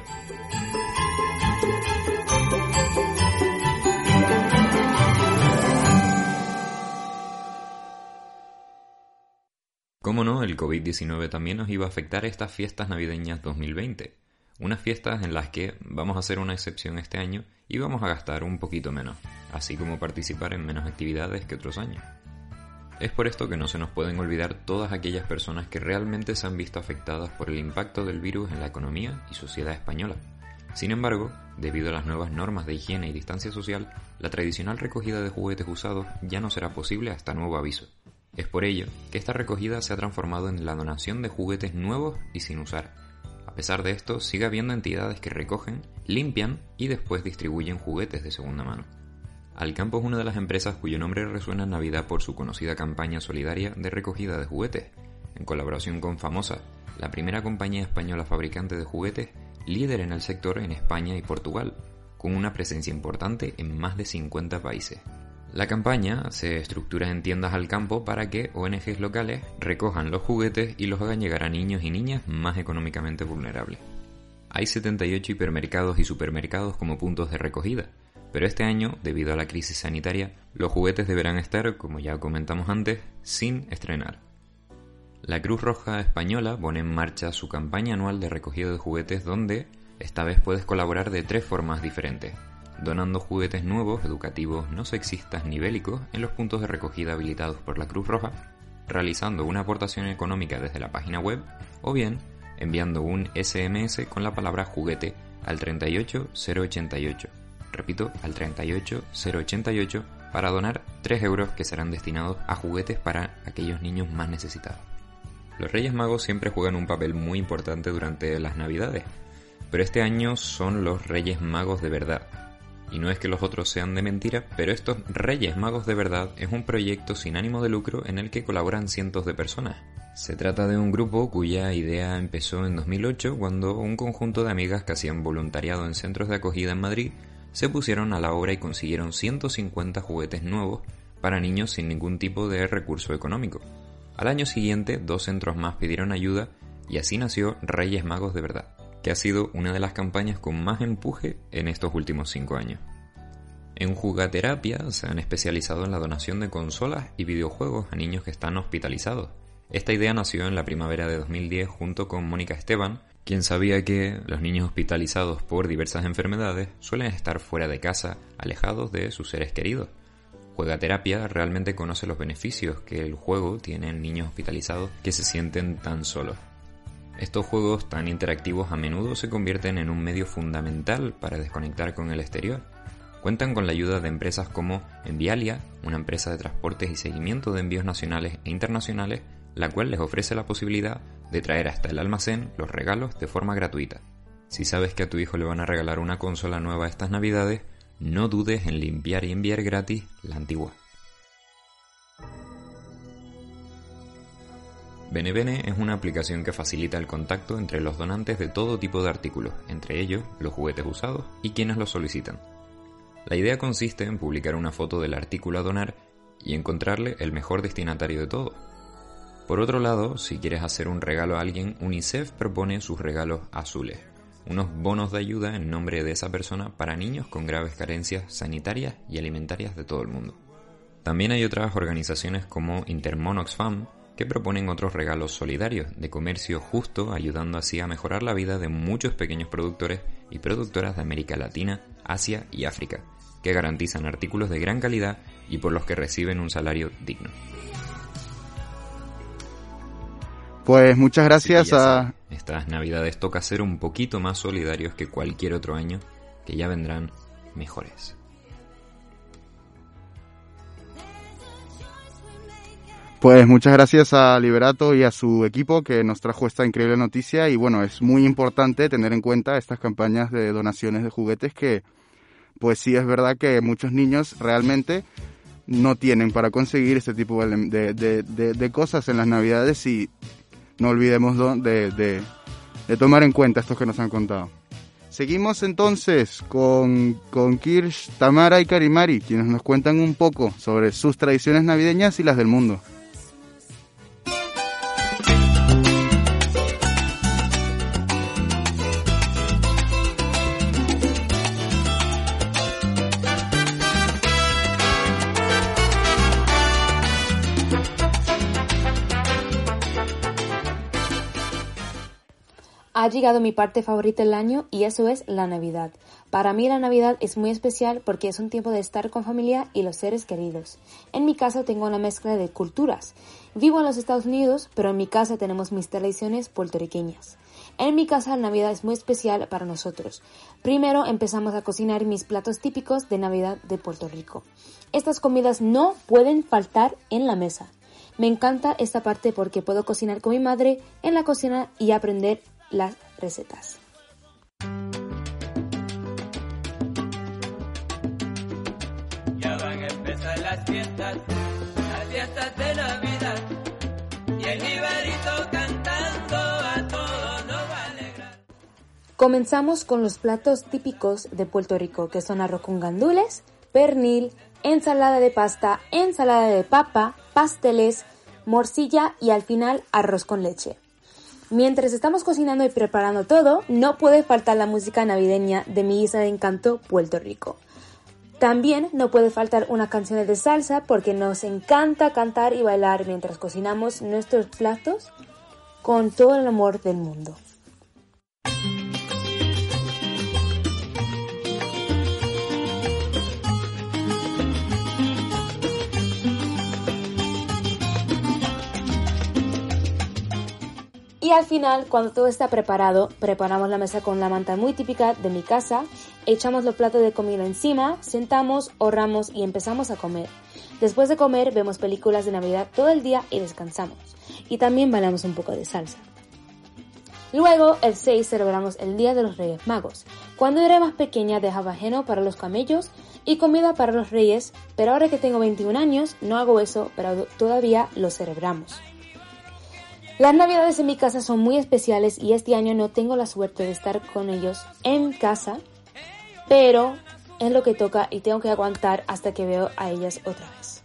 S31: Cómo no, el COVID-19 también nos iba a afectar estas fiestas navideñas 2020. Unas fiestas en las que vamos a hacer una excepción este año y vamos a gastar un poquito menos, así como participar en menos actividades que otros años. Es por esto que no se nos pueden olvidar todas aquellas personas que realmente se han visto afectadas por el impacto del virus en la economía y sociedad española. Sin embargo, debido a las nuevas normas de higiene y distancia social, la tradicional recogida de juguetes usados ya no será posible hasta nuevo aviso. Es por ello que esta recogida se ha transformado en la donación de juguetes nuevos y sin usar. A pesar de esto, sigue habiendo entidades que recogen, limpian y después distribuyen juguetes de segunda mano. Alcampo es una de las empresas cuyo nombre resuena en Navidad por su conocida campaña solidaria de recogida de juguetes, en colaboración con Famosa, la primera compañía española fabricante de juguetes líder en el sector en España y Portugal, con una presencia importante en más de 50 países. La campaña se estructura en tiendas al campo para que ONGs locales recojan los juguetes y los hagan llegar a niños y niñas más económicamente vulnerables. Hay 78 hipermercados y supermercados como puntos de recogida, pero este año, debido a la crisis sanitaria, los juguetes deberán estar, como ya comentamos antes, sin estrenar. La Cruz Roja Española pone en marcha su campaña anual de recogida de juguetes donde esta vez puedes colaborar de tres formas diferentes, donando juguetes nuevos, educativos, no sexistas ni bélicos en los puntos de recogida habilitados por la Cruz Roja, realizando una aportación económica desde la página web o bien enviando un SMS con la palabra juguete al 38088. Repito, al 38088 para donar 3 euros que serán destinados a juguetes para aquellos niños más necesitados. Los Reyes Magos siempre juegan un papel muy importante durante las Navidades, pero este año son los Reyes Magos de verdad. Y no es que los otros sean de mentira, pero estos Reyes Magos de verdad es un proyecto sin ánimo de lucro en el que colaboran cientos de personas. Se trata de un grupo cuya idea empezó en 2008 cuando un conjunto de amigas que hacían voluntariado en centros de acogida en Madrid se pusieron a la obra y consiguieron 150 juguetes nuevos para niños sin ningún tipo de recurso económico. Al año siguiente, dos centros más pidieron ayuda y así nació Reyes Magos de Verdad, que ha sido una de las campañas con más empuje en estos últimos cinco años. En Jugaterapia se han especializado en la donación de consolas y videojuegos a niños que están hospitalizados. Esta idea nació en la primavera de 2010 junto con Mónica Esteban, quien sabía que los niños hospitalizados por diversas enfermedades suelen estar fuera de casa, alejados de sus seres queridos. Juegaterapia realmente conoce los beneficios que el juego tiene en niños hospitalizados que se sienten tan solos. Estos juegos tan interactivos a menudo se convierten en un medio fundamental para desconectar con el exterior. Cuentan con la ayuda de empresas como Envialia, una empresa de transportes y seguimiento de envíos nacionales e internacionales, la cual les ofrece la posibilidad de traer hasta el almacén los regalos de forma gratuita. Si sabes que a tu hijo le van a regalar una consola nueva estas navidades, no dudes en limpiar y enviar gratis la antigua. Benebene es una aplicación que facilita el contacto entre los donantes de todo tipo de artículos, entre ellos los juguetes usados y quienes los solicitan. La idea consiste en publicar una foto del artículo a donar y encontrarle el mejor destinatario de todo. Por otro lado, si quieres hacer un regalo a alguien, UNICEF propone sus regalos azules, unos bonos de ayuda en nombre de esa persona para niños con graves carencias sanitarias y alimentarias de todo el mundo. También hay otras organizaciones como Intermonoxfam que proponen otros regalos solidarios de comercio justo, ayudando así a mejorar la vida de muchos pequeños productores y productoras de América Latina, Asia y África, que garantizan artículos de gran calidad y por los que reciben un salario digno.
S2: Pues muchas gracias a...
S31: Estas navidades toca ser un poquito más solidarios que cualquier otro año, que ya vendrán mejores.
S2: Pues muchas gracias a Liberato y a su equipo que nos trajo esta increíble noticia y bueno, es muy importante tener en cuenta estas campañas de donaciones de juguetes que pues sí es verdad que muchos niños realmente no tienen para conseguir este tipo de, de, de, de cosas en las navidades y no olvidemos de, de, tomar en cuenta esto que nos han contado. Seguimos entonces con, con Kirsch, Tamara y Karimari, quienes nos cuentan un poco sobre sus tradiciones navideñas y las del mundo.
S32: Llegado mi parte favorita del año y eso es la Navidad. Para mí la Navidad es muy especial porque es un tiempo de estar con familia y los seres queridos. En mi casa tengo una mezcla de culturas. Vivo en los Estados Unidos, pero en mi casa tenemos mis tradiciones puertorriqueñas. En mi casa la Navidad es muy especial para nosotros. Primero empezamos a cocinar mis platos típicos de Navidad de Puerto Rico. Estas comidas no pueden faltar en la mesa. Me encanta esta parte porque puedo cocinar con mi madre en la cocina y aprender las recetas.
S25: Ya van a empezar las fiestas, las fiestas de Navidad. Y el Ibarito cantando a todos nos va a alegrar.
S32: Comenzamos con los platos típicos de Puerto Rico, que son arroz con gandules, pernil, ensalada de pasta, ensalada de papa, pasteles, morcilla y al final arroz con leche. Mientras estamos cocinando y preparando todo, no puede faltar la música navideña de mi isla de encanto, Puerto Rico. También no puede faltar una canción de salsa porque nos encanta cantar y bailar mientras cocinamos nuestros platos con todo el amor del mundo. Y al final, cuando todo está preparado, preparamos la mesa con la manta muy típica de mi casa, echamos los platos de comida encima, sentamos, ahorramos y empezamos a comer. Después de comer, vemos películas de Navidad todo el día y descansamos. Y también bailamos un poco de salsa. Luego, el 6 celebramos el Día de los Reyes Magos. Cuando era más pequeña dejaba ajeno para los camellos y comida para los reyes, pero ahora que tengo 21 años no hago eso, pero todavía lo celebramos. Las navidades en mi casa son muy especiales y este año no tengo la suerte de estar con ellos en casa, pero es lo que toca y tengo que aguantar hasta que veo a ellas otra vez.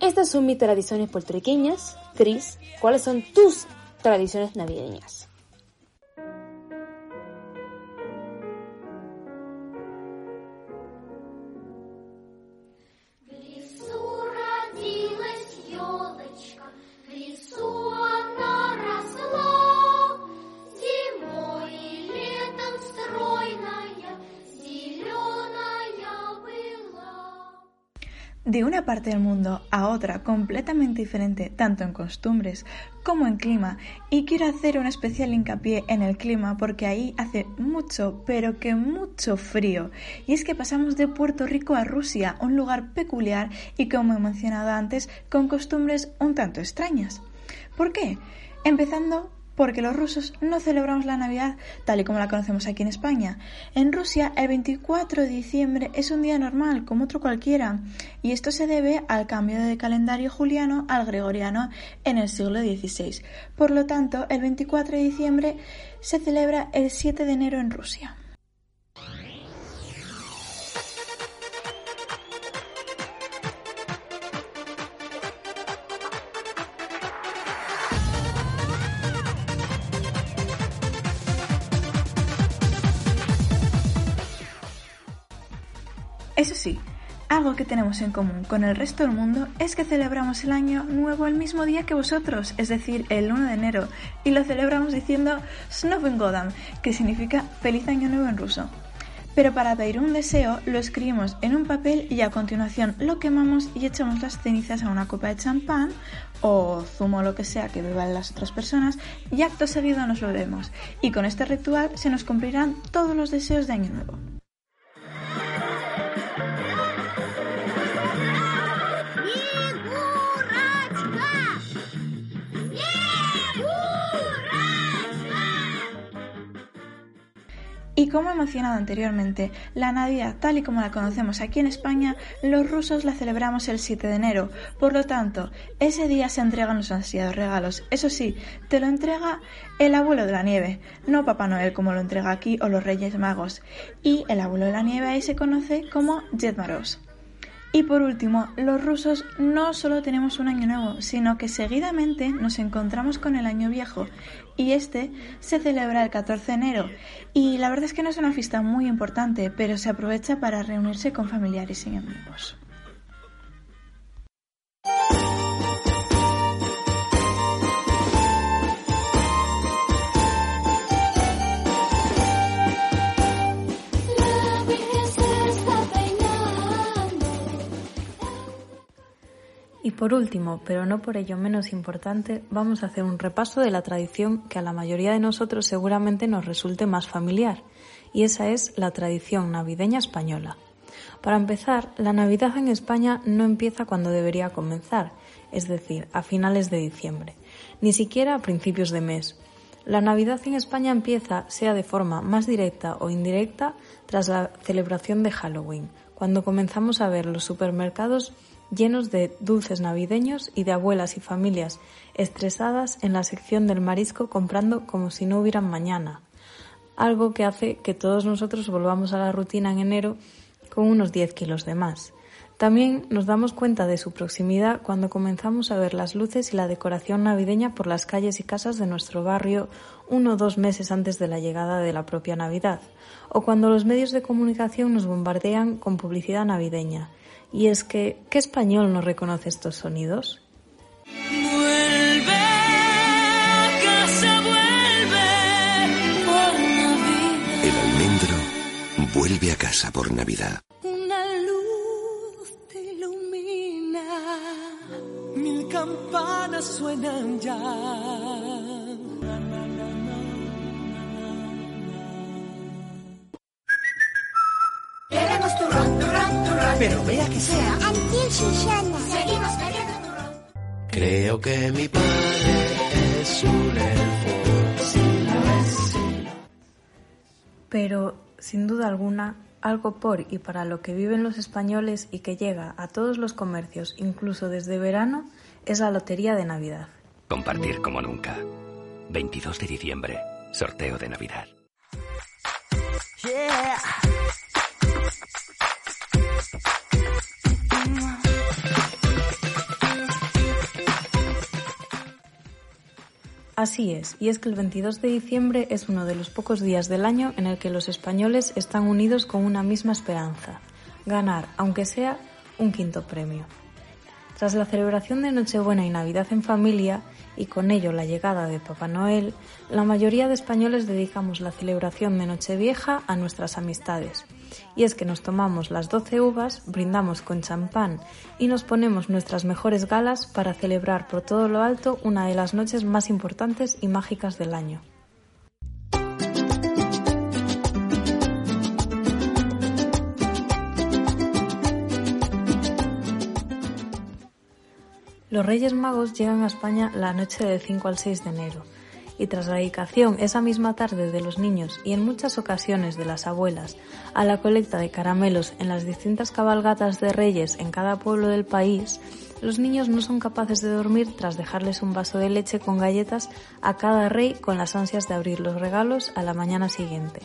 S32: Estas son mis tradiciones puertorriqueñas. Cris, ¿cuáles son tus tradiciones navideñas?
S33: De una parte del mundo a otra completamente diferente, tanto en costumbres como en clima, y quiero hacer un especial hincapié en el clima porque ahí hace mucho, pero que mucho frío. Y es que pasamos de Puerto Rico a Rusia, un lugar peculiar y como he mencionado antes, con costumbres un tanto extrañas. ¿Por qué? Empezando porque los rusos no celebramos la Navidad tal y como la conocemos aquí en España. En Rusia el 24 de diciembre es un día normal, como otro cualquiera, y esto se debe al cambio de calendario juliano al gregoriano en el siglo XVI. Por lo tanto, el 24 de diciembre se celebra el 7 de enero en Rusia. Eso sí, algo que tenemos en común con el resto del mundo es que celebramos el año nuevo el mismo día que vosotros, es decir, el 1 de enero, y lo celebramos diciendo Snoven Godam, que significa feliz año nuevo en ruso. Pero para pedir un deseo lo escribimos en un papel y a continuación lo quemamos y echamos las cenizas a una copa de champán o zumo o lo que sea que beban las otras personas y acto seguido nos lo bebemos. Y con este ritual se nos cumplirán todos los deseos de año nuevo. Y como he mencionado anteriormente, la Navidad tal y como la conocemos aquí en España, los rusos la celebramos el 7 de enero. Por lo tanto, ese día se entregan los ansiados regalos. Eso sí, te lo entrega el abuelo de la nieve, no Papá Noel como lo entrega aquí o los Reyes Magos. Y el abuelo de la nieve ahí se conoce como Ded Moroz. Y por último, los rusos no solo tenemos un año nuevo, sino que seguidamente nos encontramos con el año viejo y este se celebra el 14 de enero. Y la verdad es que no es una fiesta muy importante, pero se aprovecha para reunirse con familiares y amigos.
S34: Y por último, pero no por ello menos importante, vamos a hacer un repaso de la tradición que a la mayoría de nosotros seguramente nos resulte más familiar, y esa es la tradición navideña española. Para empezar, la Navidad en España no empieza cuando debería comenzar, es decir, a finales de diciembre, ni siquiera a principios de mes. La Navidad en España empieza, sea de forma más directa o indirecta, tras la celebración de Halloween, cuando comenzamos a ver los supermercados llenos de dulces navideños y de abuelas y familias estresadas en la sección del marisco comprando como si no hubieran mañana. Algo que hace que todos nosotros volvamos a la rutina en enero con unos 10 kilos de más. También nos damos cuenta de su proximidad cuando comenzamos a ver las luces y la decoración navideña por las calles y casas de nuestro barrio uno o dos meses antes de la llegada de la propia Navidad, o cuando los medios de comunicación nos bombardean con publicidad navideña. Y es que, ¿qué español no reconoce estos sonidos?
S28: Vuelve a casa, vuelve por Navidad.
S35: El almendro vuelve a casa por Navidad.
S28: Una luz te ilumina, mil campanas suenan ya.
S36: Queremos turrón, turrón, turrón. Pero vea que sea. Seguimos queriendo turrón.
S37: Creo que mi padre es un elfo. Sí lo es,
S34: Pero, sin duda alguna, algo por y para lo que viven los españoles y que llega a todos los comercios, incluso desde verano, es la Lotería de Navidad.
S38: Compartir como nunca. 22 de diciembre. Sorteo de Navidad.
S36: Yeah.
S34: Así es, y es que el 22 de diciembre es uno de los pocos días del año en el que los españoles están unidos con una misma esperanza, ganar, aunque sea, un quinto premio. Tras la celebración de Nochebuena y Navidad en familia, y con ello la llegada de Papá Noel, la mayoría de españoles dedicamos la celebración de Nochevieja a nuestras amistades. Y es que nos tomamos las 12 uvas, brindamos con champán y nos ponemos nuestras mejores galas para celebrar por todo lo alto una de las noches más importantes y mágicas del año. Los Reyes Magos llegan a España la noche del 5 al 6 de enero y tras la dedicación esa misma tarde de los niños y en muchas ocasiones de las abuelas a la colecta de caramelos en las distintas cabalgatas de reyes en cada pueblo del país, los niños no son capaces de dormir tras dejarles un vaso de leche con galletas a cada rey con las ansias de abrir los regalos a la mañana siguiente.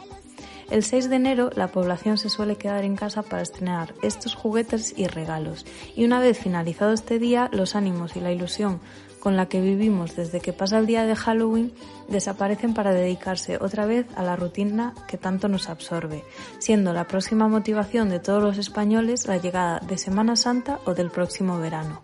S34: El 6 de enero la población se suele quedar en casa para estrenar estos juguetes y regalos y una vez finalizado este día los ánimos y la ilusión con la que vivimos desde que pasa el día de Halloween desaparecen para dedicarse otra vez a la rutina que tanto nos absorbe, siendo la próxima motivación de todos los españoles la llegada de Semana Santa o del próximo verano.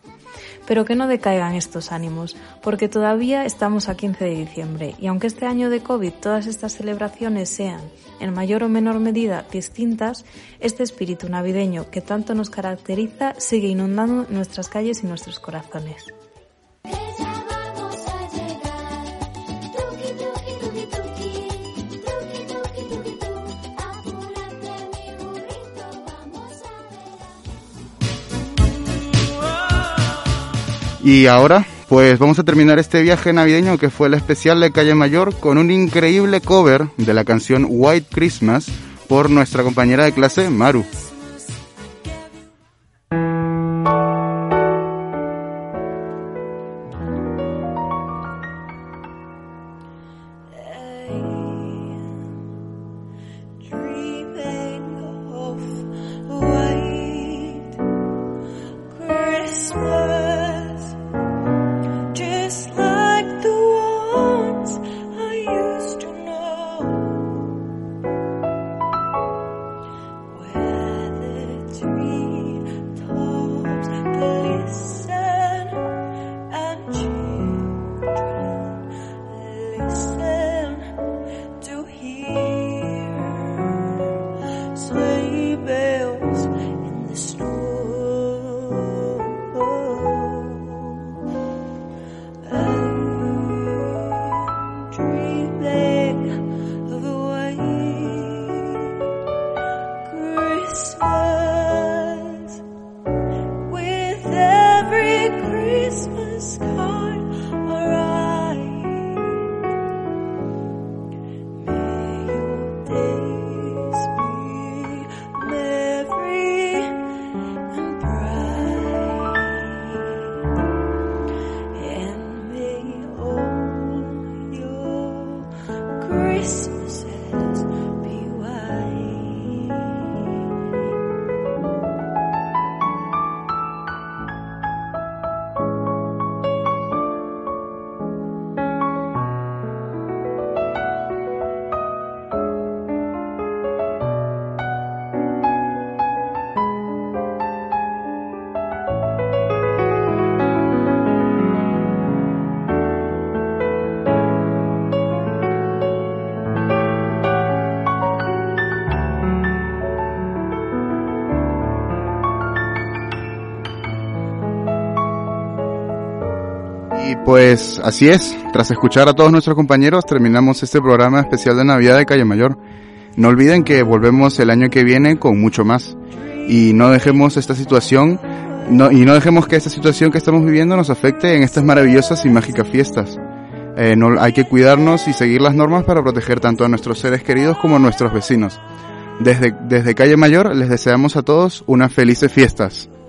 S34: Pero que no decaigan estos ánimos, porque todavía estamos a 15 de diciembre y aunque este año de COVID todas estas celebraciones sean, en mayor o menor medida, distintas, este espíritu navideño que tanto nos caracteriza sigue inundando nuestras calles y nuestros corazones.
S10: Y ahora, pues vamos a terminar este viaje navideño que fue el especial de Calle Mayor con un increíble cover de la canción White Christmas por nuestra compañera de clase Maru. Pues así es, tras escuchar a todos nuestros compañeros terminamos este programa especial de Navidad de Calle Mayor.
S2: No olviden que volvemos el año que viene con mucho más. Y no dejemos esta situación, y no dejemos que esta situación que estamos viviendo nos afecte en estas maravillosas y mágicas fiestas. Eh, hay que cuidarnos y seguir las normas para proteger tanto a nuestros seres queridos como a nuestros vecinos. Desde, desde Calle Mayor les deseamos a todos unas felices fiestas.
S25: ¡Feliz